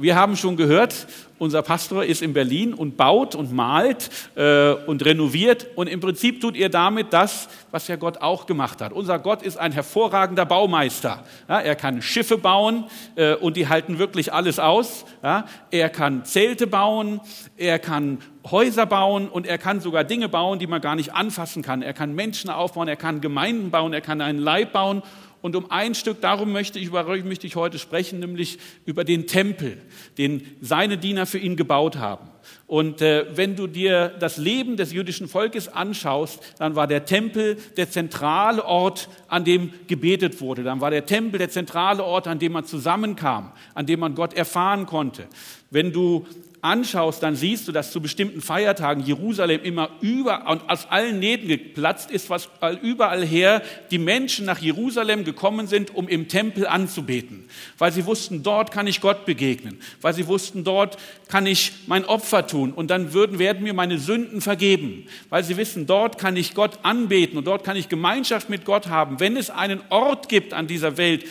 Wir haben schon gehört, unser Pastor ist in Berlin und baut und malt äh, und renoviert und im Prinzip tut er damit das, was ja Gott auch gemacht hat. Unser Gott ist ein hervorragender Baumeister. Ja, er kann Schiffe bauen äh, und die halten wirklich alles aus. Ja, er kann Zelte bauen, er kann Häuser bauen und er kann sogar Dinge bauen, die man gar nicht anfassen kann. Er kann Menschen aufbauen, er kann Gemeinden bauen, er kann einen Leib bauen und um ein Stück, darum möchte ich, über möchte ich heute sprechen, nämlich über den Tempel, den seine Diener für ihn gebaut haben. Und äh, wenn du dir das Leben des jüdischen Volkes anschaust, dann war der Tempel der zentrale Ort, an dem gebetet wurde. Dann war der Tempel der zentrale Ort, an dem man zusammenkam, an dem man Gott erfahren konnte. Wenn du anschaust, dann siehst du, dass zu bestimmten Feiertagen Jerusalem immer über und aus allen Nähten geplatzt ist, was überall her die Menschen nach Jerusalem gekommen sind, um im Tempel anzubeten, weil sie wussten, dort kann ich Gott begegnen, weil sie wussten, dort kann ich mein Opfer tun und dann würden, werden mir meine Sünden vergeben, weil sie wissen, dort kann ich Gott anbeten und dort kann ich Gemeinschaft mit Gott haben. Wenn es einen Ort gibt an dieser Welt,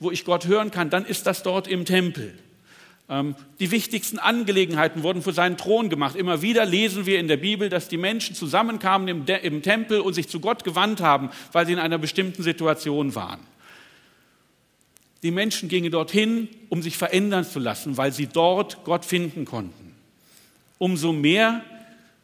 wo ich Gott hören kann, dann ist das dort im Tempel. Ähm, die wichtigsten Angelegenheiten wurden für seinen Thron gemacht. Immer wieder lesen wir in der Bibel, dass die Menschen zusammenkamen im, Tempel und sich zu Gott gewandt haben, weil sie in einer bestimmten Situation waren. Die Menschen gingen dorthin, um sich verändern zu lassen, weil sie dort Gott finden konnten. Umso mehr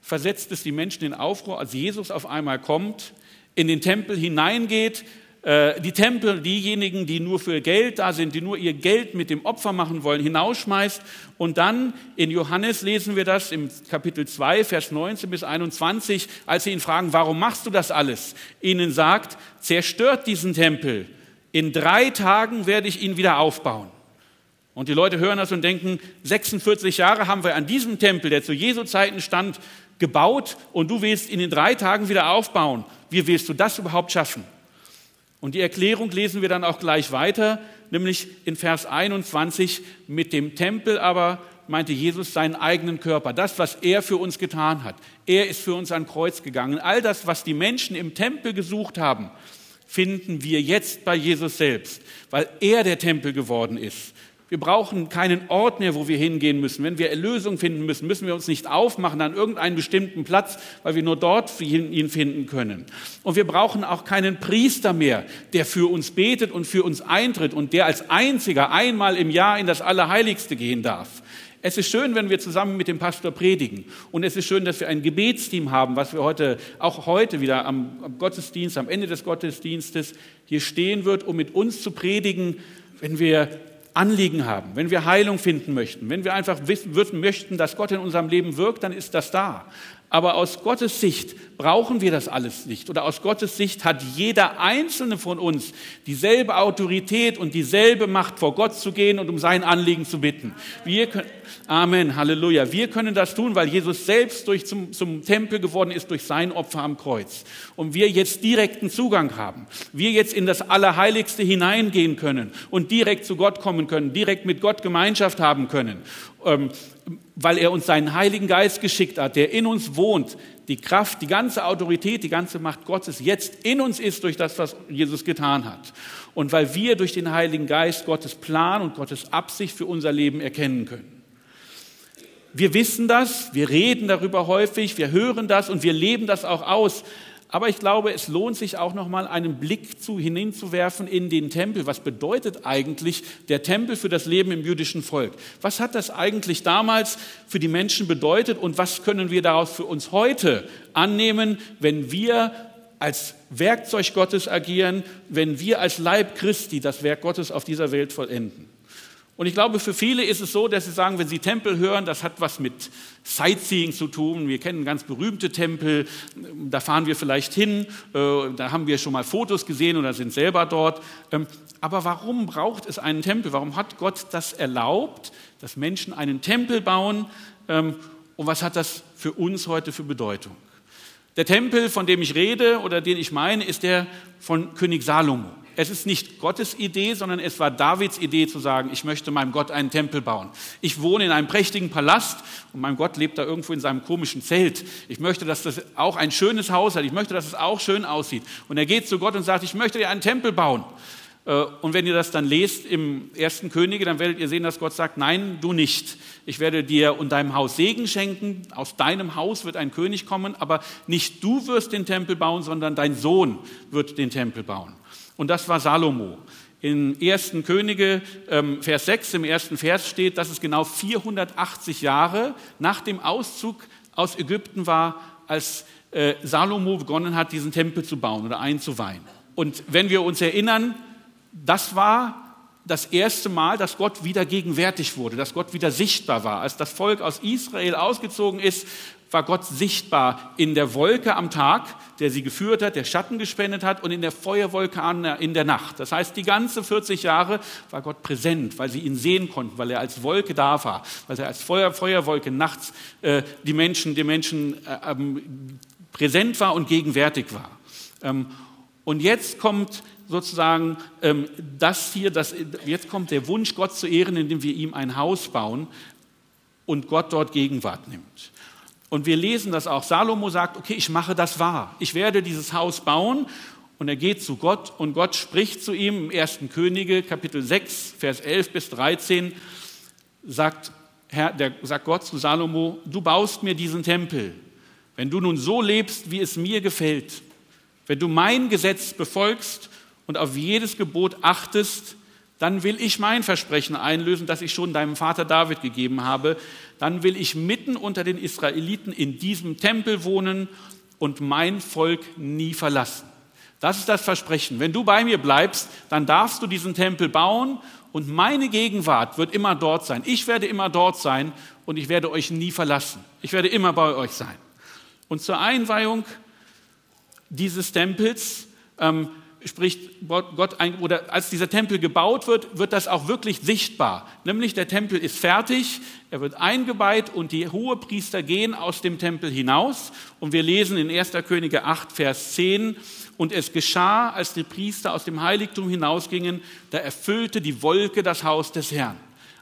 versetzt es die Menschen in Aufruhr, als Jesus auf einmal kommt, in den Tempel hineingeht, die Tempel, diejenigen, die nur für Geld da sind, die nur ihr Geld mit dem Opfer machen wollen, hinausschmeißt. Und dann in Johannes lesen wir das im Kapitel 2, Vers 19 bis 21, als sie ihn fragen, warum machst du das alles? Ihnen sagt, zerstört diesen Tempel. In drei Tagen werde ich ihn wieder aufbauen. Und die Leute hören das und denken, 46 Jahre haben wir an diesem Tempel, der zu Jesu Zeiten stand, gebaut und du willst ihn in drei Tagen wieder aufbauen. Wie willst du das überhaupt schaffen? Und die Erklärung lesen wir dann auch gleich weiter, nämlich in Vers 21, mit dem Tempel aber meinte Jesus seinen eigenen Körper, das, was er für uns getan hat. Er ist für uns an Kreuz gegangen. All das, was die Menschen im Tempel gesucht haben, finden wir jetzt bei Jesus selbst, weil er der Tempel geworden ist. Wir brauchen keinen Ort mehr, wo wir hingehen müssen. Wenn wir Erlösung finden müssen, müssen wir uns nicht aufmachen an irgendeinen bestimmten Platz, weil wir nur dort ihn finden können. Und wir brauchen auch keinen Priester mehr, der für uns betet und für uns eintritt und der als einziger einmal im Jahr in das Allerheiligste gehen darf. Es ist schön, wenn wir zusammen mit dem Pastor predigen. Und es ist schön, dass wir ein Gebetsteam haben, was wir heute, auch heute wieder am Gottesdienst, am Ende des Gottesdienstes hier stehen wird, um mit uns zu predigen, wenn wir Anliegen haben, wenn wir Heilung finden möchten, wenn wir einfach wissen, möchten, dass Gott in unserem Leben wirkt, dann ist das da. Aber aus Gottes Sicht brauchen wir das alles nicht. Oder aus Gottes Sicht hat jeder einzelne von uns dieselbe Autorität und dieselbe Macht, vor Gott zu gehen und um sein Anliegen zu bitten. Wir können, Amen, Halleluja. Wir können das tun, weil Jesus selbst durch zum, zum Tempel geworden ist durch sein Opfer am Kreuz. Und wir jetzt direkten Zugang haben. Wir jetzt in das Allerheiligste hineingehen können und direkt zu Gott kommen können, direkt mit Gott Gemeinschaft haben können. Ähm, weil er uns seinen Heiligen Geist geschickt hat, der in uns wohnt, die Kraft, die ganze Autorität, die ganze Macht Gottes jetzt in uns ist durch das, was Jesus getan hat. Und weil wir durch den Heiligen Geist Gottes Plan und Gottes Absicht für unser Leben erkennen können. Wir wissen das, wir reden darüber häufig, wir hören das und wir leben das auch aus. Aber ich glaube, es lohnt sich auch noch mal einen Blick zu hineinzuwerfen in den Tempel. Was bedeutet eigentlich der Tempel für das Leben im jüdischen Volk? Was hat das eigentlich damals für die Menschen bedeutet und was können wir daraus für uns heute annehmen, wenn wir als Werkzeug Gottes agieren, wenn wir als Leib Christi das Werk Gottes auf dieser Welt vollenden? Und ich glaube, für viele ist es so, dass sie sagen, wenn sie Tempel hören, das hat was mit Sightseeing zu tun. Wir kennen ganz berühmte Tempel, da fahren wir vielleicht hin, äh, da haben wir schon mal Fotos gesehen oder sind selber dort. Ähm, aber warum braucht es einen Tempel? Warum hat Gott das erlaubt, dass Menschen einen Tempel bauen? Ähm, und was hat das für uns heute für Bedeutung? Der Tempel, von dem ich rede oder den ich meine, ist der von König Salomo. Es ist nicht Gottes Idee, sondern es war Davids Idee zu sagen, ich möchte meinem Gott einen Tempel bauen. Ich wohne in einem prächtigen Palast und mein Gott lebt da irgendwo in seinem komischen Zelt. Ich möchte, dass das auch ein schönes Haus hat. Ich möchte, dass es auch schön aussieht. Und er geht zu Gott und sagt, ich möchte dir einen Tempel bauen. Äh, und wenn ihr das dann lest im ersten Könige, dann werdet ihr sehen, dass Gott sagt, nein, du nicht. Ich werde dir und deinem Haus Segen schenken. Aus deinem Haus wird ein König kommen, aber nicht du wirst den Tempel bauen, sondern dein Sohn wird den Tempel bauen. Und das war Salomo. In 1. Könige, ähm, Vers 6, im ersten Vers steht, dass es genau 480 Jahre nach dem Auszug aus Ägypten war, als äh, Salomo begonnen hat, diesen Tempel zu bauen oder einzuweihen. Und wenn wir uns erinnern, das war das erste Mal, dass Gott wieder gegenwärtig wurde, dass Gott wieder sichtbar war. Als das Volk aus Israel ausgezogen ist, war Gott sichtbar in der Wolke am Tag, der sie geführt hat, der Schatten gespendet hat und in der Feuerwolke in der Nacht. Das heißt, die ganze 40 Jahre war Gott präsent, weil sie ihn sehen konnten, weil er als Wolke da war, weil er als Feuer, Feuerwolke nachts äh, die Menschen, die Menschen äh, ähm, präsent war und gegenwärtig war. Ähm, und jetzt kommt sozusagen ähm, das hier, das, jetzt kommt der Wunsch, Gott zu ehren, indem wir ihm ein Haus bauen und Gott dort Gegenwart nimmt. Und wir lesen das auch. Salomo sagt, okay, ich mache das wahr. Ich werde dieses Haus bauen. Und er geht zu Gott und Gott spricht zu ihm im 1. Könige, Kapitel 6, Vers 11 bis 13, sagt, Herr, der, sagt Gott zu Salomo, du baust mir diesen Tempel. Wenn du nun so lebst, wie es mir gefällt, wenn du mein Gesetz befolgst und auf jedes Gebot achtest, dann will ich mein Versprechen einlösen, das ich schon deinem Vater David gegeben habe. Dann will ich mitten unter den Israeliten in diesem Tempel wohnen und mein Volk nie verlassen. Das ist das Versprechen. Wenn du bei mir bleibst, dann darfst du diesen Tempel bauen und meine Gegenwart wird immer dort sein. Ich werde immer dort sein und ich werde euch nie verlassen. Ich werde immer bei euch sein. Und zur Einweihung dieses Tempels ähm, spricht Gott ein, oder als dieser Tempel gebaut wird, wird das auch wirklich sichtbar. Nämlich der Tempel ist fertig, er wird eingeweiht und die Hohepriester gehen aus dem Tempel hinaus. Und wir lesen in 1. Könige 8, Vers 10, und es geschah, als die Priester aus dem Heiligtum hinausgingen, da erfüllte die Wolke das Haus des Herrn.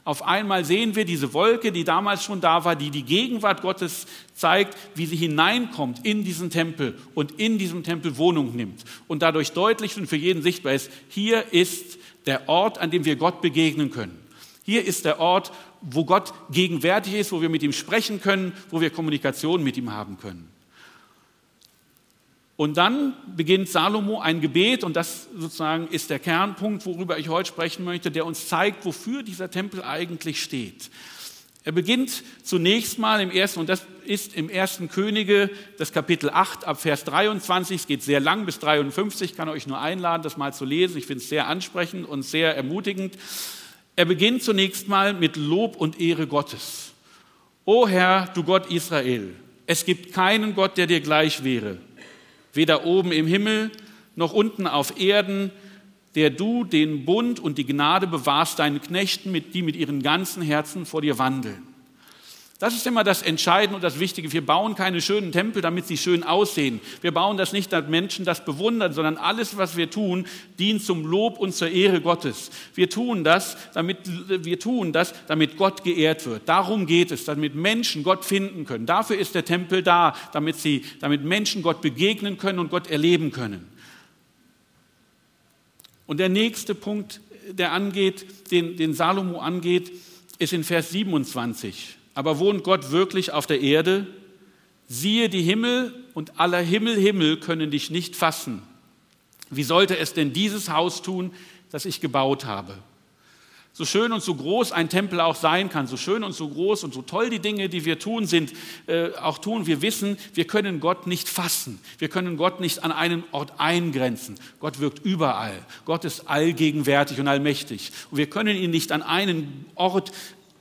Auf einmal sehen wir diese Wolke, die damals schon da war, die die Gegenwart Gottes zeigt, wie sie hineinkommt in diesen Tempel und in diesem Tempel Wohnung nimmt und dadurch deutlich und für jeden sichtbar ist, hier ist der Ort, an dem wir Gott begegnen können. Hier ist der Ort, wo Gott gegenwärtig ist, wo wir mit ihm sprechen können, wo wir Kommunikation mit ihm haben können. Und dann beginnt Salomo ein Gebet, und das sozusagen ist der Kernpunkt, worüber ich heute sprechen möchte, der uns zeigt, wofür dieser Tempel eigentlich steht. Er beginnt zunächst mal im ersten, und das ist im ersten Könige, das Kapitel 8 ab Vers 23, es geht sehr lang bis 53, ich kann euch nur einladen, das mal zu lesen, ich finde es sehr ansprechend und sehr ermutigend. Er beginnt zunächst mal mit Lob und Ehre Gottes. O Herr, du Gott Israel, es gibt keinen Gott, der dir gleich wäre weder oben im Himmel noch unten auf Erden, der du den Bund und die Gnade bewahrst deinen Knechten, die mit ihren ganzen Herzen vor dir wandeln. Das ist immer das Entscheidende und das Wichtige. Wir bauen keine schönen Tempel, damit sie schön aussehen. Wir bauen das nicht, damit Menschen das bewundern, sondern alles, was wir tun, dient zum Lob und zur Ehre Gottes. Wir tun das, damit, wir tun das, damit Gott geehrt wird. Darum geht es, damit Menschen Gott finden können. Dafür ist der Tempel da, damit sie, damit Menschen Gott begegnen können und Gott erleben können. Und der nächste Punkt, der angeht, den, den Salomo angeht, ist in Vers 27. Aber wohnt Gott wirklich auf der Erde? Siehe die Himmel und aller Himmel Himmel können dich nicht fassen. Wie sollte es denn dieses Haus tun, das ich gebaut habe? So schön und so groß ein Tempel auch sein kann, so schön und so groß und so toll die Dinge, die wir tun, sind, äh, auch tun, wir wissen, wir können Gott nicht fassen. Wir können Gott nicht an einen Ort eingrenzen. Gott wirkt überall. Gott ist allgegenwärtig und allmächtig. Und wir können ihn nicht an einen Ort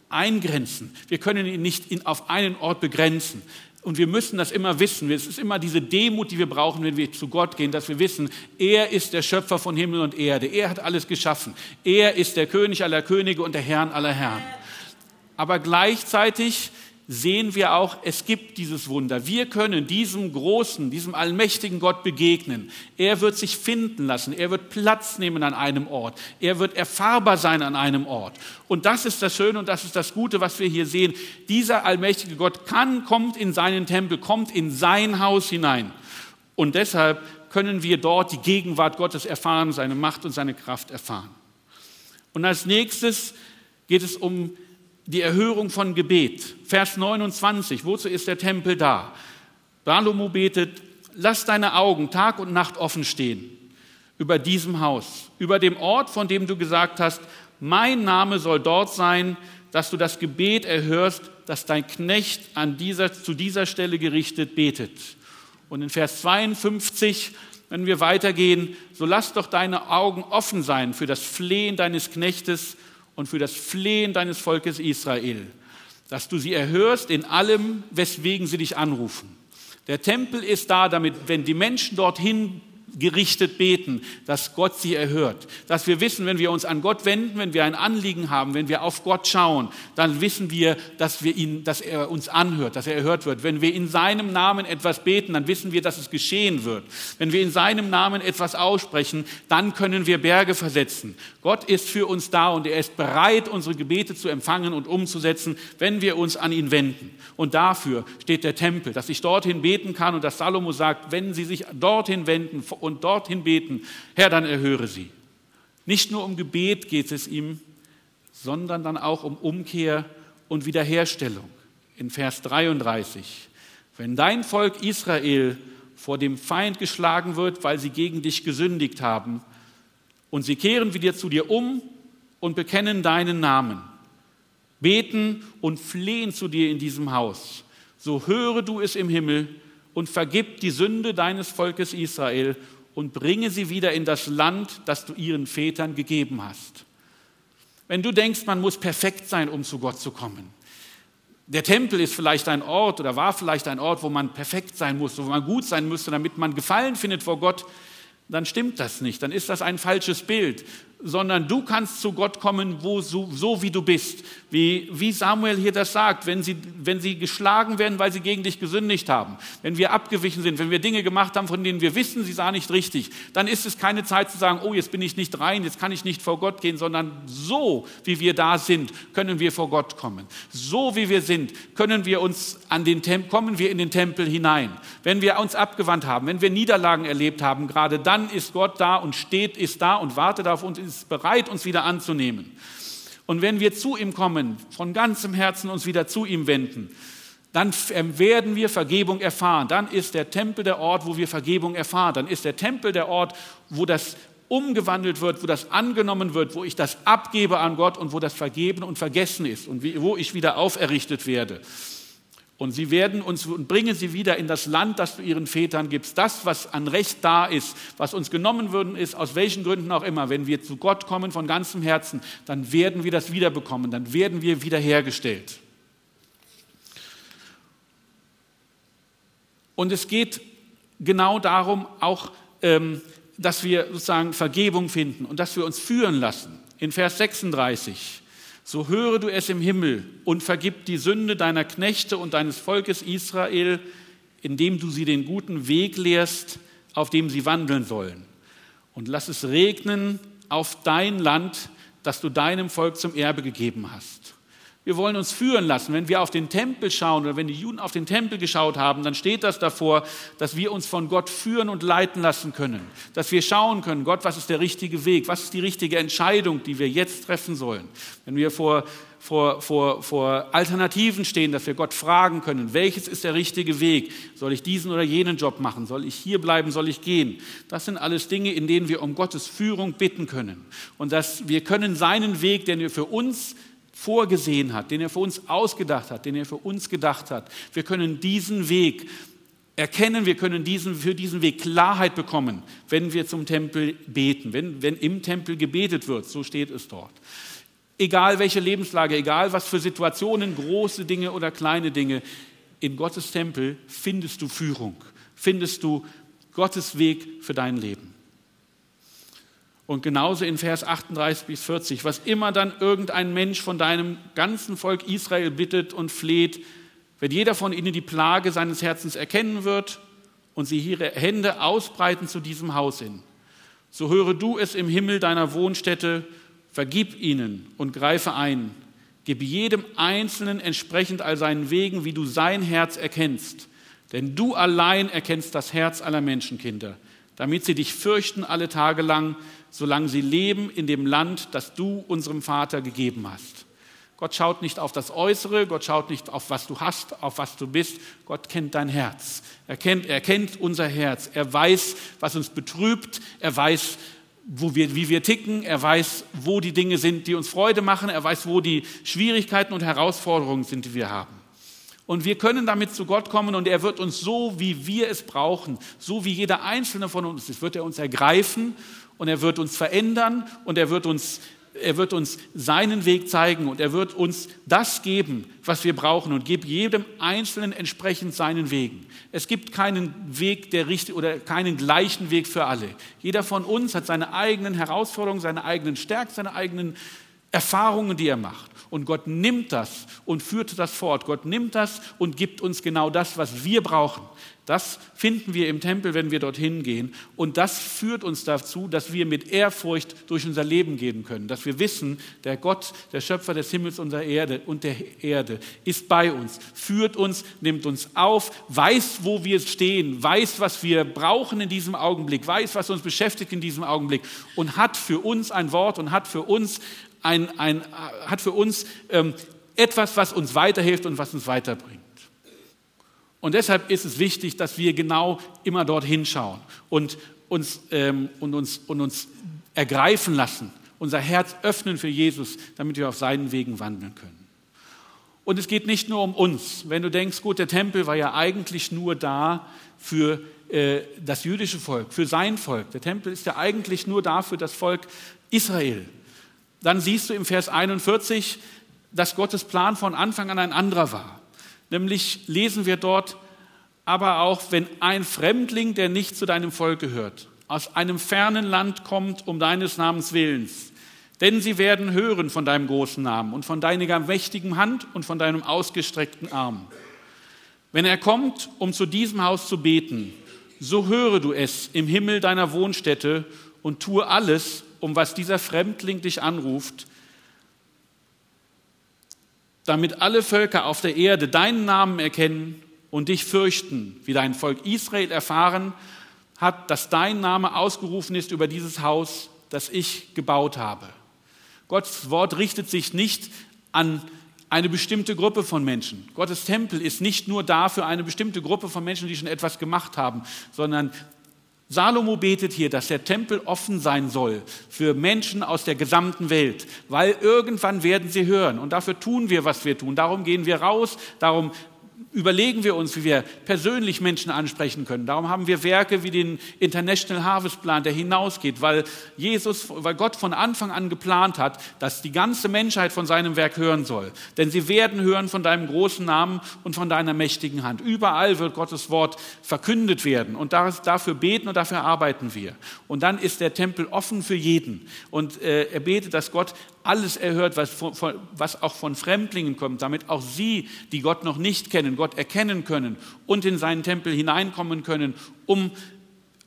eingrenzen. Wir können ihn nicht auf einen Ort begrenzen. Und wir müssen das immer wissen. Es ist immer diese Demut, die wir brauchen, wenn wir zu Gott gehen, dass wir wissen, er ist der Schöpfer von Himmel und Erde. Er hat alles geschaffen. Er ist der König aller Könige und der Herrn aller Herren. Aber gleichzeitig sehen wir auch, es gibt dieses Wunder. Wir können diesem großen, diesem allmächtigen Gott begegnen. Er wird sich finden lassen. Er wird Platz nehmen an einem Ort. Er wird erfahrbar sein an einem Ort. Und das ist das Schöne und das ist das Gute, was wir hier sehen. Dieser allmächtige Gott kann, kommt in seinen Tempel, kommt in sein Haus hinein. Und deshalb können wir dort die Gegenwart Gottes erfahren, seine Macht und seine Kraft erfahren. Und als nächstes geht es um die Erhörung von Gebet. Vers 29, wozu ist der Tempel da? Salomo betet, lass deine Augen Tag und Nacht offen stehen über diesem Haus, über dem Ort, von dem du gesagt hast, mein Name soll dort sein, dass du das Gebet erhörst, das dein Knecht an dieser, zu dieser Stelle gerichtet betet. Und in Vers 52, wenn wir weitergehen, so lass doch deine Augen offen sein für das Flehen deines Knechtes und für das Flehen deines Volkes Israel, dass du sie erhörst in allem, weswegen sie dich anrufen. Der Tempel ist da, damit, wenn die Menschen dorthin gerichtet beten, dass Gott sie erhört. Dass wir wissen, wenn wir uns an Gott wenden, wenn wir ein Anliegen haben, wenn wir auf Gott schauen, dann wissen wir, dass, wir ihn, dass er uns anhört, dass er erhört wird. Wenn wir in seinem Namen etwas beten, dann wissen wir, dass es geschehen wird. Wenn wir in seinem Namen etwas aussprechen, dann können wir Berge versetzen. Gott ist für uns da und er ist bereit, unsere Gebete zu empfangen und umzusetzen, wenn wir uns an ihn wenden. Und dafür steht der Tempel, dass ich dorthin beten kann und dass Salomo sagt, wenn sie sich dorthin wenden und dorthin beten, Herr, dann erhöre sie. Nicht nur um Gebet geht es ihm, sondern dann auch um Umkehr und Wiederherstellung. In Vers 33, wenn dein Volk Israel vor dem Feind geschlagen wird, weil sie gegen dich gesündigt haben, und sie kehren wieder zu dir um und bekennen deinen Namen, beten und flehen zu dir in diesem Haus, so höre du es im Himmel und vergib die Sünde deines Volkes Israel und bringe sie wieder in das Land, das du ihren Vätern gegeben hast. Wenn du denkst, man muss perfekt sein, um zu Gott zu kommen. Der Tempel ist vielleicht ein Ort oder war vielleicht ein Ort, wo man perfekt sein muss, wo man gut sein müsste, damit man Gefallen findet vor Gott, dann stimmt das nicht, dann ist das ein falsches Bild sondern du kannst zu Gott kommen, wo, so, so wie du bist. Wie, wie Samuel hier das sagt, wenn sie, wenn sie geschlagen werden, weil sie gegen dich gesündigt haben, wenn wir abgewichen sind, wenn wir Dinge gemacht haben, von denen wir wissen, sie sah nicht richtig, dann ist es keine Zeit zu sagen, oh, jetzt bin ich nicht rein, jetzt kann ich nicht vor Gott gehen, sondern so wie wir da sind, können wir vor Gott kommen. So wie wir sind, können wir uns an den Tempel, kommen wir in den Tempel hinein. Wenn wir uns abgewandt haben, wenn wir Niederlagen erlebt haben, gerade dann ist Gott da und steht, ist da und wartet auf uns, ist bereit, uns wieder anzunehmen. Und wenn wir zu ihm kommen, von ganzem Herzen uns wieder zu ihm wenden, dann werden wir Vergebung erfahren. Dann ist der Tempel der Ort, wo wir Vergebung erfahren. Dann ist der Tempel der Ort, wo das umgewandelt wird, wo das angenommen wird, wo ich das abgebe an Gott und wo das vergeben und vergessen ist und wo ich wieder auferrichtet werde. Und sie werden uns und bringen sie wieder in das Land, das du ihren Vätern gibst. Das, was an Recht da ist, was uns genommen würden, ist, aus welchen Gründen auch immer, wenn wir zu Gott kommen von ganzem Herzen, dann werden wir das wiederbekommen, dann werden wir wiederhergestellt. Und es geht genau darum, auch, ähm, dass wir sozusagen Vergebung finden und dass wir uns führen lassen. In Vers 36 so höre du es im Himmel und vergib die Sünde deiner Knechte und deines Volkes Israel, indem du sie den guten Weg lehrst, auf dem sie wandeln sollen. Und lass es regnen auf dein Land, das du deinem Volk zum Erbe gegeben hast. Wir wollen uns führen lassen. Wenn wir auf den Tempel schauen oder wenn die Juden auf den Tempel geschaut haben, dann steht das davor, dass wir uns von Gott führen und leiten lassen können. Dass wir schauen können, Gott, was ist der richtige Weg? Was ist die richtige Entscheidung, die wir jetzt treffen sollen? Wenn wir vor, vor, vor, vor Alternativen stehen, dass wir Gott fragen können, welches ist der richtige Weg? Soll ich diesen oder jenen Job machen? Soll ich hier bleiben? Soll ich gehen? Das sind alles Dinge, in denen wir um Gottes Führung bitten können. Und dass wir können seinen Weg, den wir für uns vorgesehen hat, den er für uns ausgedacht hat, den er für uns gedacht hat. Wir können diesen Weg erkennen, wir können diesen, für diesen Weg Klarheit bekommen, wenn wir zum Tempel beten, wenn, wenn im Tempel gebetet wird, so steht es dort. Egal welche Lebenslage, egal was für Situationen, große Dinge oder kleine Dinge, in Gottes Tempel findest du Führung, findest du Gottes Weg für dein Leben. Und genauso in Vers 38 bis 40, was immer dann irgendein Mensch von deinem ganzen Volk Israel bittet und fleht, wenn jeder von ihnen die Plage seines Herzens erkennen wird und sie ihre Hände ausbreiten zu diesem Haus hin. So höre du es im Himmel deiner Wohnstätte, vergib ihnen und greife ein. Gib jedem Einzelnen entsprechend all seinen Wegen, wie du sein Herz erkennst. Denn du allein erkennst das Herz aller Menschenkinder damit sie dich fürchten alle Tage lang, solange sie leben in dem Land, das du unserem Vater gegeben hast. Gott schaut nicht auf das Äußere, Gott schaut nicht auf was du hast, auf was du bist. Gott kennt dein Herz. Er kennt, er kennt unser Herz. Er weiß, was uns betrübt. Er weiß, wo wir, wie wir ticken. Er weiß, wo die Dinge sind, die uns Freude machen. Er weiß, wo die Schwierigkeiten und Herausforderungen sind, die wir haben. Und wir können damit zu Gott kommen und er wird uns so, wie wir es brauchen, so wie jeder einzelne von uns ist, wird er uns ergreifen und er wird uns verändern und er wird uns er wird uns seinen Weg zeigen und er wird uns das geben, was wir brauchen und gibt jedem Einzelnen entsprechend seinen Wegen. Es gibt keinen Weg, der richtig oder keinen gleichen Weg für alle. Jeder von uns hat seine eigenen Herausforderungen, seine eigenen Stärken, seine eigenen Erfahrungen, die er macht. Und Gott nimmt das und führt das fort. Gott nimmt das und gibt uns genau das, was wir brauchen. Das finden wir im Tempel, wenn wir dorthin gehen. Und das führt uns dazu, dass wir mit Ehrfurcht durch unser Leben gehen können. Dass wir wissen, der Gott, der Schöpfer des Himmels und der Erde und der Erde ist bei uns, führt uns, nimmt uns auf, weiß, wo wir stehen, weiß, was wir brauchen in diesem Augenblick, weiß, was uns beschäftigt in diesem Augenblick und hat für uns ein Wort und hat für uns, ein, ein, hat für uns ähm, etwas, was uns weiterhilft und was uns weiterbringt. Und deshalb ist es wichtig, dass wir genau immer dort hinschauen und uns, ähm, und uns, und uns ergreifen lassen, unser Herz öffnen für Jesus, damit wir auf seinen Wegen wandeln können. Und es geht nicht nur um uns. Wenn du denkst, gut, der Tempel war ja eigentlich nur da für äh, das jüdische Volk, für sein Volk. Der Tempel ist ja eigentlich nur da für das Volk Israel. Dann siehst du im Vers 41, dass Gottes Plan von Anfang an ein anderer war. Nämlich lesen wir dort, aber auch wenn ein Fremdling, der nicht zu deinem Volk gehört, aus einem fernen Land kommt, um deines Namens willens. Denn sie werden hören von deinem großen Namen und von deiner mächtigen Hand und von deinem ausgestreckten Arm. Wenn er kommt, um zu diesem Haus zu beten, so höre du es im Himmel deiner Wohnstätte und tue alles, um was dieser Fremdling dich anruft, damit alle Völker auf der Erde deinen Namen erkennen und dich fürchten, wie dein Volk Israel erfahren hat, dass dein Name ausgerufen ist über dieses Haus, das ich gebaut habe. Gottes Wort richtet sich nicht an eine bestimmte Gruppe von Menschen. Gottes Tempel ist nicht nur da für eine bestimmte Gruppe von Menschen, die schon etwas gemacht haben, sondern Salomo betet hier, dass der Tempel offen sein soll für Menschen aus der gesamten Welt, weil irgendwann werden sie hören. Und dafür tun wir, was wir tun. Darum gehen wir raus, darum überlegen wir uns, wie wir persönlich Menschen ansprechen können. Darum haben wir Werke wie den International Harvest Plan, der hinausgeht, weil Jesus, weil Gott von Anfang an geplant hat, dass die ganze Menschheit von seinem Werk hören soll. Denn sie werden hören von deinem großen Namen und von deiner mächtigen Hand. Überall wird Gottes Wort verkündet werden und dafür beten und dafür arbeiten wir. Und dann ist der Tempel offen für jeden. Und äh, er betet, dass Gott alles erhört, was, von, was auch von Fremdlingen kommt, damit auch sie, die Gott noch nicht kennen, Gott erkennen können und in seinen Tempel hineinkommen können, um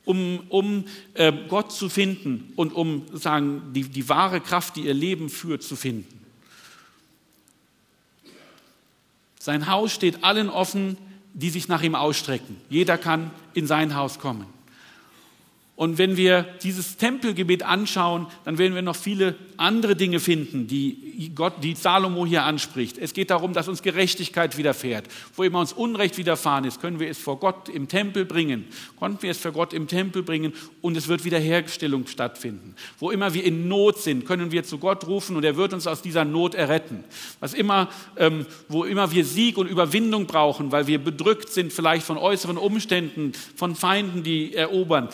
um, um äh, Gott zu finden und um sagen, die, die wahre Kraft, die ihr Leben führt, zu finden. Sein Haus steht allen offen, die sich nach ihm ausstrecken. Jeder kann in sein Haus kommen. Und wenn wir dieses Tempelgebet anschauen, dann werden wir noch viele andere Dinge finden, die Gott, die Salomo hier anspricht. Es geht darum, dass uns Gerechtigkeit widerfährt. Wo immer uns Unrecht widerfahren ist, können wir es vor Gott im Tempel bringen. Konnten wir es vor Gott im Tempel bringen und es wird Wiederherstellung stattfinden. Wo immer wir in Not sind, können wir zu Gott rufen und er wird uns aus dieser Not erretten. Was immer, ähm, wo immer wir Sieg und Überwindung brauchen, weil wir bedrückt sind vielleicht von äußeren Umständen, von Feinden, die erobern,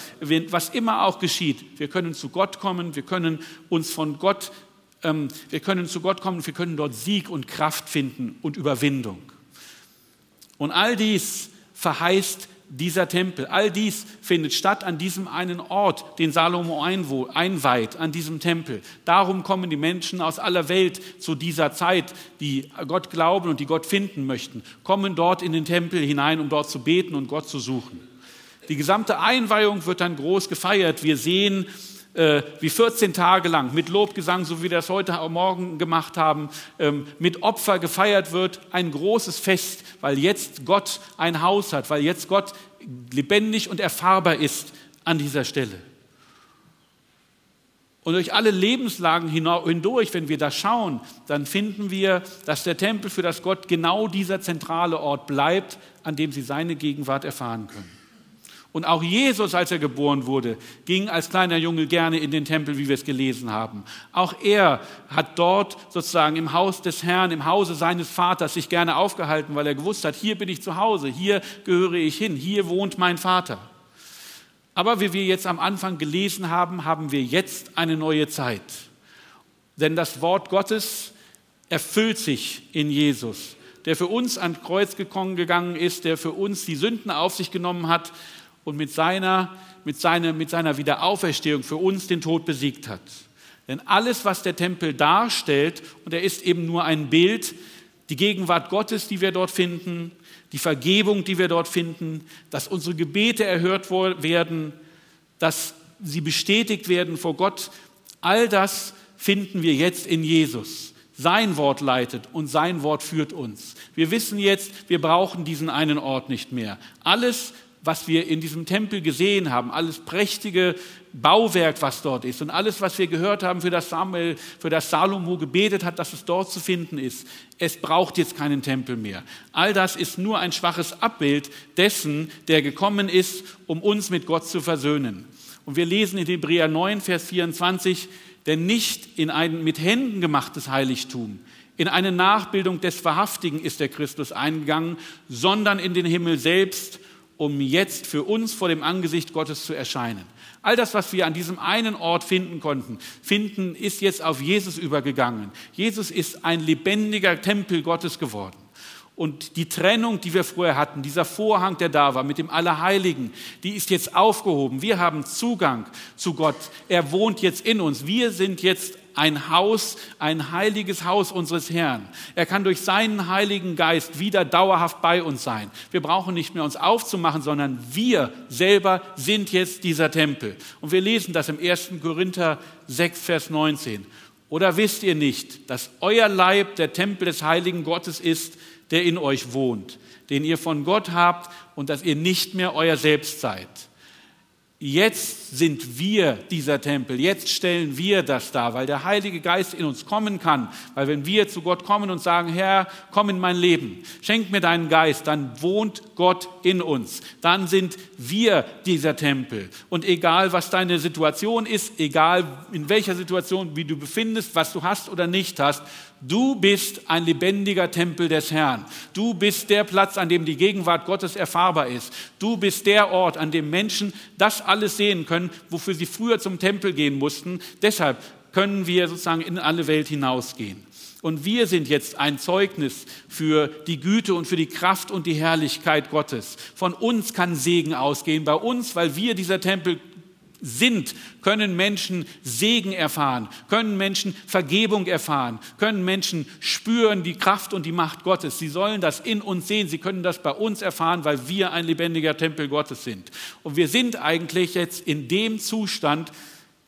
was immer auch geschieht, wir können zu Gott kommen, wir können uns von Gott, ähm, wir können zu Gott kommen, wir können dort Sieg und Kraft finden und Überwindung. Und all dies verheißt dieser Tempel. All dies findet statt an diesem einen Ort, den Salomo einweiht, an diesem Tempel. Darum kommen die Menschen aus aller Welt zu dieser Zeit, die Gott glauben und die Gott finden möchten, kommen dort in den Tempel hinein, um dort zu beten und Gott zu suchen. Die gesamte Einweihung wird dann groß gefeiert. Wir sehen, äh, wie 14 Tage lang mit Lobgesang, so wie wir das heute Morgen gemacht haben, ähm, mit Opfer gefeiert wird. Ein großes Fest, weil jetzt Gott ein Haus hat, weil jetzt Gott lebendig und erfahrbar ist an dieser Stelle. Und durch alle Lebenslagen hindurch, wenn wir da schauen, dann finden wir, dass der Tempel für das Gott genau dieser zentrale Ort bleibt, an dem sie seine Gegenwart erfahren können. Und auch Jesus, als er geboren wurde, ging als kleiner Junge gerne in den Tempel, wie wir es gelesen haben. Auch er hat dort sozusagen im Haus des Herrn, im Hause seines Vaters sich gerne aufgehalten, weil er gewusst hat, hier bin ich zu Hause, hier gehöre ich hin, hier wohnt mein Vater. Aber wie wir jetzt am Anfang gelesen haben, haben wir jetzt eine neue Zeit. Denn das Wort Gottes erfüllt sich in Jesus, der für uns ans Kreuz gekommen gegangen ist, der für uns die Sünden auf sich genommen hat und mit seiner, mit seiner, mit seiner Wiederauferstehung für uns den Tod besiegt hat. Denn alles, was der Tempel darstellt, und er ist eben nur ein Bild, die Gegenwart Gottes, die wir dort finden, die Vergebung, die wir dort finden, dass unsere Gebete erhört werden, dass sie bestätigt werden vor Gott. All das finden wir jetzt in Jesus. Sein Wort leitet und sein Wort führt uns. Wir wissen jetzt, wir brauchen diesen einen Ort nicht mehr. Alles, was wir in diesem Tempel gesehen haben, alles prächtige Bauwerk, was dort ist und alles, was wir gehört haben, für das Samuel, für das Salomo gebetet hat, dass es dort zu finden ist. Es braucht jetzt keinen Tempel mehr. All das ist nur ein schwaches Abbild dessen, der gekommen ist, um uns mit Gott zu versöhnen. Und wir lesen in Hebräer 9, Vers 24, denn nicht in ein mit Händen gemachtes Heiligtum, in eine Nachbildung des Wahrhaftigen ist der Christus eingegangen, sondern in den Himmel selbst, um jetzt für uns vor dem Angesicht Gottes zu erscheinen. All das, was wir an diesem einen Ort finden konnten, finden, ist jetzt auf Jesus übergegangen. Jesus ist ein lebendiger Tempel Gottes geworden. Und die Trennung, die wir vorher hatten, dieser Vorhang, der da war mit dem Allerheiligen, die ist jetzt aufgehoben. Wir haben Zugang zu Gott. Er wohnt jetzt in uns. Wir sind jetzt ein Haus, ein heiliges Haus unseres Herrn. Er kann durch seinen Heiligen Geist wieder dauerhaft bei uns sein. Wir brauchen nicht mehr uns aufzumachen, sondern wir selber sind jetzt dieser Tempel. Und wir lesen das im 1. Korinther 6, Vers 19. Oder wisst ihr nicht, dass euer Leib der Tempel des heiligen Gottes ist, der in euch wohnt, den ihr von Gott habt und dass ihr nicht mehr euer Selbst seid? Jetzt sind wir dieser Tempel, jetzt stellen wir das dar, weil der Heilige Geist in uns kommen kann. Weil wenn wir zu Gott kommen und sagen, Herr, komm in mein Leben, schenk mir deinen Geist, dann wohnt Gott in uns. Dann sind wir dieser Tempel. Und egal, was deine Situation ist, egal in welcher Situation, wie du befindest, was du hast oder nicht hast, Du bist ein lebendiger Tempel des Herrn. Du bist der Platz, an dem die Gegenwart Gottes erfahrbar ist. Du bist der Ort, an dem Menschen das alles sehen können, wofür sie früher zum Tempel gehen mussten. Deshalb können wir sozusagen in alle Welt hinausgehen. Und wir sind jetzt ein Zeugnis für die Güte und für die Kraft und die Herrlichkeit Gottes. Von uns kann Segen ausgehen, bei uns, weil wir dieser Tempel sind, können Menschen Segen erfahren, können Menschen Vergebung erfahren, können Menschen spüren die Kraft und die Macht Gottes. Sie sollen das in uns sehen, sie können das bei uns erfahren, weil wir ein lebendiger Tempel Gottes sind. Und wir sind eigentlich jetzt in dem Zustand,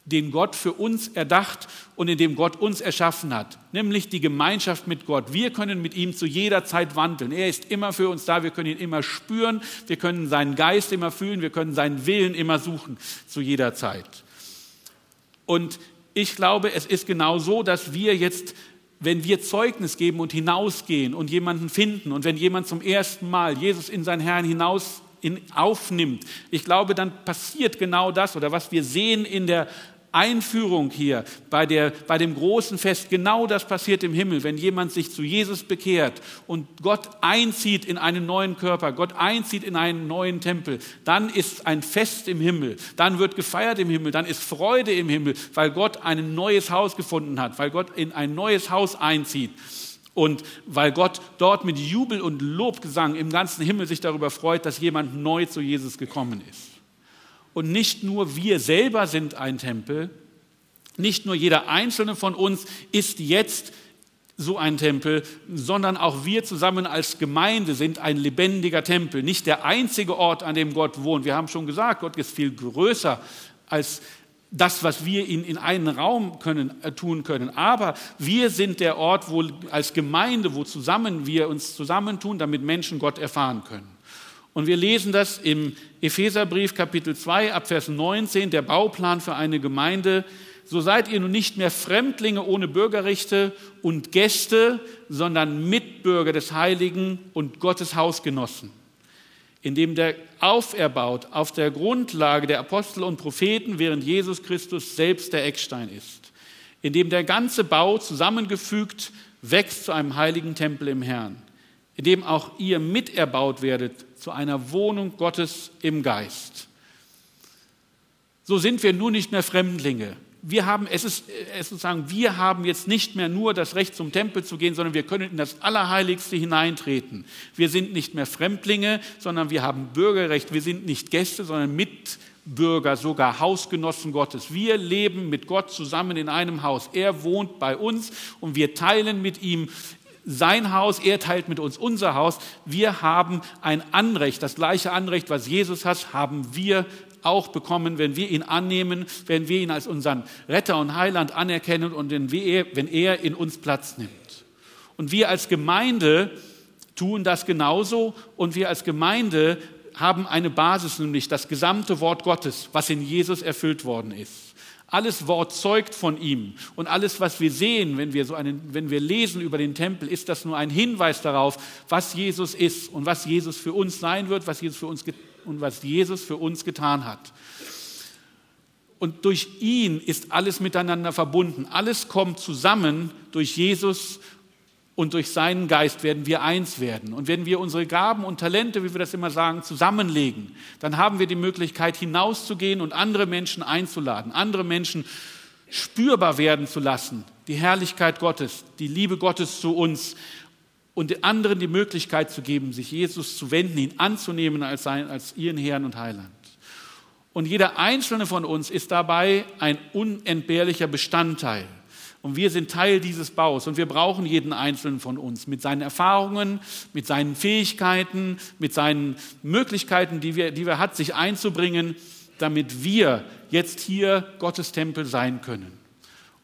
den Gott für uns erdacht und in dem Gott uns erschaffen hat, nämlich die Gemeinschaft mit Gott. Wir können mit ihm zu jeder Zeit wandeln. Er ist immer für uns da, wir können ihn immer spüren, wir können seinen Geist immer fühlen, wir können seinen Willen immer suchen zu jeder Zeit. Und ich glaube, es ist genau so, dass wir jetzt wenn wir Zeugnis geben und hinausgehen und jemanden finden und wenn jemand zum ersten Mal Jesus in sein Herrn hinaus in, aufnimmt, ich glaube, dann passiert genau das oder was wir sehen in der Einführung hier bei, der, bei dem großen Fest, genau das passiert im Himmel, wenn jemand sich zu Jesus bekehrt und Gott einzieht in einen neuen Körper, Gott einzieht in einen neuen Tempel, dann ist ein Fest im Himmel, dann wird gefeiert im Himmel, dann ist Freude im Himmel, weil Gott ein neues Haus gefunden hat, weil Gott in ein neues Haus einzieht. Und weil Gott dort mit Jubel und Lobgesang im ganzen Himmel sich darüber freut, dass jemand neu zu Jesus gekommen ist. Und nicht nur wir selber sind ein Tempel, nicht nur jeder einzelne von uns ist jetzt so ein Tempel, sondern auch wir zusammen als Gemeinde sind ein lebendiger Tempel, nicht der einzige Ort, an dem Gott wohnt. Wir haben schon gesagt, Gott ist viel größer als das, was wir in, in einen Raum können, äh, tun können. Aber wir sind der Ort, wo als Gemeinde, wo zusammen wir uns zusammentun, damit Menschen Gott erfahren können. Und wir lesen das im Epheserbrief Kapitel 2 ab Vers 19, der Bauplan für eine Gemeinde. So seid ihr nun nicht mehr Fremdlinge ohne Bürgerrechte und Gäste, sondern Mitbürger des Heiligen und Gottes Hausgenossen indem der auferbaut auf der Grundlage der Apostel und Propheten, während Jesus Christus selbst der Eckstein ist, indem der ganze Bau zusammengefügt wächst zu einem heiligen Tempel im Herrn, indem auch ihr miterbaut werdet zu einer Wohnung Gottes im Geist. So sind wir nun nicht mehr Fremdlinge, wir haben, es ist, es ist sozusagen, wir haben jetzt nicht mehr nur das Recht zum Tempel zu gehen, sondern wir können in das Allerheiligste hineintreten. Wir sind nicht mehr Fremdlinge, sondern wir haben Bürgerrecht. Wir sind nicht Gäste, sondern Mitbürger, sogar Hausgenossen Gottes. Wir leben mit Gott zusammen in einem Haus. Er wohnt bei uns und wir teilen mit ihm sein Haus, er teilt mit uns unser Haus. Wir haben ein Anrecht, das gleiche Anrecht, was Jesus hat, haben wir auch bekommen, wenn wir ihn annehmen, wenn wir ihn als unseren Retter und Heiland anerkennen und wenn er in uns Platz nimmt. Und wir als Gemeinde tun das genauso und wir als Gemeinde haben eine Basis, nämlich das gesamte Wort Gottes, was in Jesus erfüllt worden ist. Alles Wort zeugt von ihm. Und alles, was wir sehen, wenn wir, so einen, wenn wir lesen über den Tempel, ist das nur ein Hinweis darauf, was Jesus ist und was Jesus für uns sein wird, was Jesus für uns und was Jesus für uns getan hat. Und durch ihn ist alles miteinander verbunden. Alles kommt zusammen durch Jesus und durch seinen Geist werden wir eins werden. Und wenn wir unsere Gaben und Talente, wie wir das immer sagen, zusammenlegen, dann haben wir die Möglichkeit hinauszugehen und andere Menschen einzuladen, andere Menschen spürbar werden zu lassen, die Herrlichkeit Gottes, die Liebe Gottes zu uns und anderen die Möglichkeit zu geben, sich Jesus zu wenden, ihn anzunehmen als, sein, als ihren Herrn und Heiland. Und jeder einzelne von uns ist dabei ein unentbehrlicher Bestandteil. Und wir sind Teil dieses Baus und wir brauchen jeden einzelnen von uns mit seinen Erfahrungen, mit seinen Fähigkeiten, mit seinen Möglichkeiten, die wir, die wir hat, sich einzubringen, damit wir jetzt hier Gottes Tempel sein können.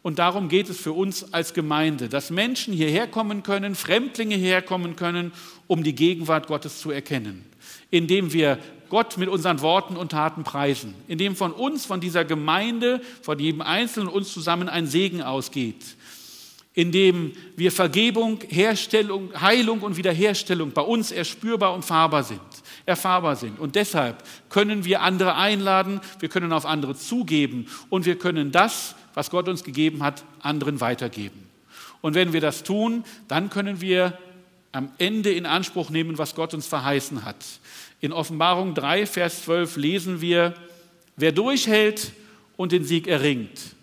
Und darum geht es für uns als Gemeinde, dass Menschen hierher kommen können, Fremdlinge hierher kommen können, um die Gegenwart Gottes zu erkennen, indem wir Gott mit unseren Worten und Taten preisen, indem von uns, von dieser Gemeinde, von jedem Einzelnen uns zusammen ein Segen ausgeht, indem wir Vergebung, Herstellung, Heilung und Wiederherstellung bei uns erspürbar und fahrbar sind, erfahrbar sind. Und deshalb können wir andere einladen, wir können auf andere zugeben und wir können das, was Gott uns gegeben hat, anderen weitergeben. Und wenn wir das tun, dann können wir am Ende in Anspruch nehmen, was Gott uns verheißen hat. In Offenbarung 3, Vers 12 lesen wir, wer durchhält und den Sieg erringt,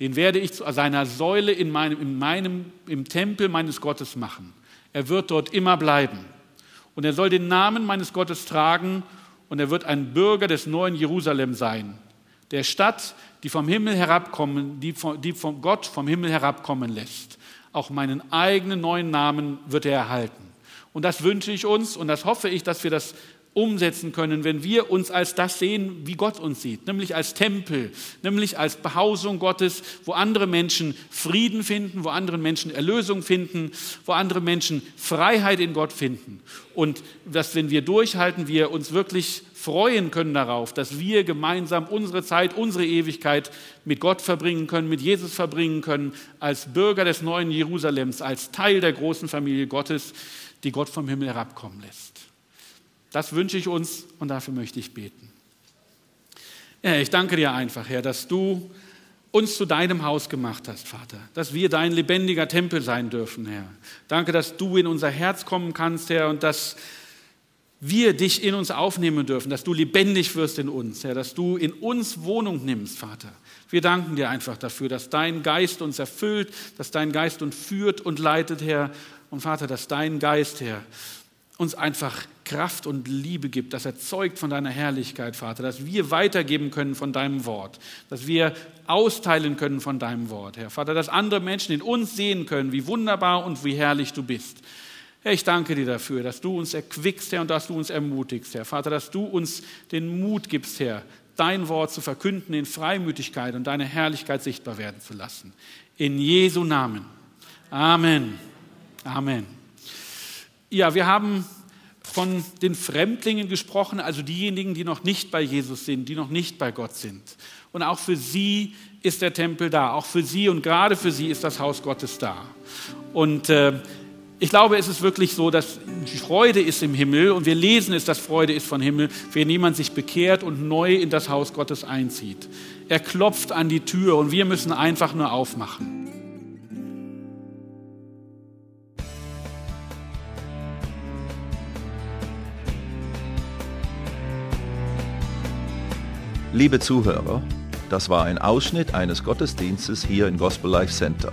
den werde ich zu seiner Säule in meinem, in meinem, im Tempel meines Gottes machen. Er wird dort immer bleiben. Und er soll den Namen meines Gottes tragen und er wird ein Bürger des neuen Jerusalem sein, der Stadt, die vom Himmel herabkommen, die von, die von Gott vom Himmel herabkommen lässt. Auch meinen eigenen neuen Namen wird er erhalten. Und das wünsche ich uns und das hoffe ich, dass wir das umsetzen können, wenn wir uns als das sehen, wie Gott uns sieht, nämlich als Tempel, nämlich als Behausung Gottes, wo andere Menschen Frieden finden, wo andere Menschen Erlösung finden, wo andere Menschen Freiheit in Gott finden. Und dass, wenn wir durchhalten, wir uns wirklich freuen können darauf, dass wir gemeinsam unsere Zeit, unsere Ewigkeit mit Gott verbringen können, mit Jesus verbringen können, als Bürger des neuen Jerusalems, als Teil der großen Familie Gottes, die Gott vom Himmel herabkommen lässt. Das wünsche ich uns und dafür möchte ich beten. Ja, ich danke dir einfach, Herr, dass du uns zu deinem Haus gemacht hast, Vater, dass wir dein lebendiger Tempel sein dürfen, Herr. Danke, dass du in unser Herz kommen kannst, Herr, und dass wir dich in uns aufnehmen dürfen, dass du lebendig wirst in uns, Herr, dass du in uns Wohnung nimmst, Vater. Wir danken dir einfach dafür, dass dein Geist uns erfüllt, dass dein Geist uns führt und leitet, Herr. Und Vater, dass dein Geist, Herr, uns einfach Kraft und Liebe gibt, dass er zeugt von deiner Herrlichkeit, Vater, dass wir weitergeben können von deinem Wort, dass wir austeilen können von deinem Wort, Herr. Vater, dass andere Menschen in uns sehen können, wie wunderbar und wie herrlich du bist. Herr, ich danke dir dafür, dass du uns erquickst, Herr, und dass du uns ermutigst, Herr. Vater, dass du uns den Mut gibst, Herr, dein Wort zu verkünden in Freimütigkeit und deine Herrlichkeit sichtbar werden zu lassen. In Jesu Namen. Amen. Amen. Ja, wir haben von den Fremdlingen gesprochen, also diejenigen, die noch nicht bei Jesus sind, die noch nicht bei Gott sind. Und auch für sie ist der Tempel da, auch für sie und gerade für sie ist das Haus Gottes da. Und äh, ich glaube, es ist wirklich so, dass die Freude ist im Himmel und wir lesen es, dass Freude ist von Himmel, wenn jemand sich bekehrt und neu in das Haus Gottes einzieht. Er klopft an die Tür und wir müssen einfach nur aufmachen. Liebe Zuhörer, das war ein Ausschnitt eines Gottesdienstes hier im Gospel Life Center.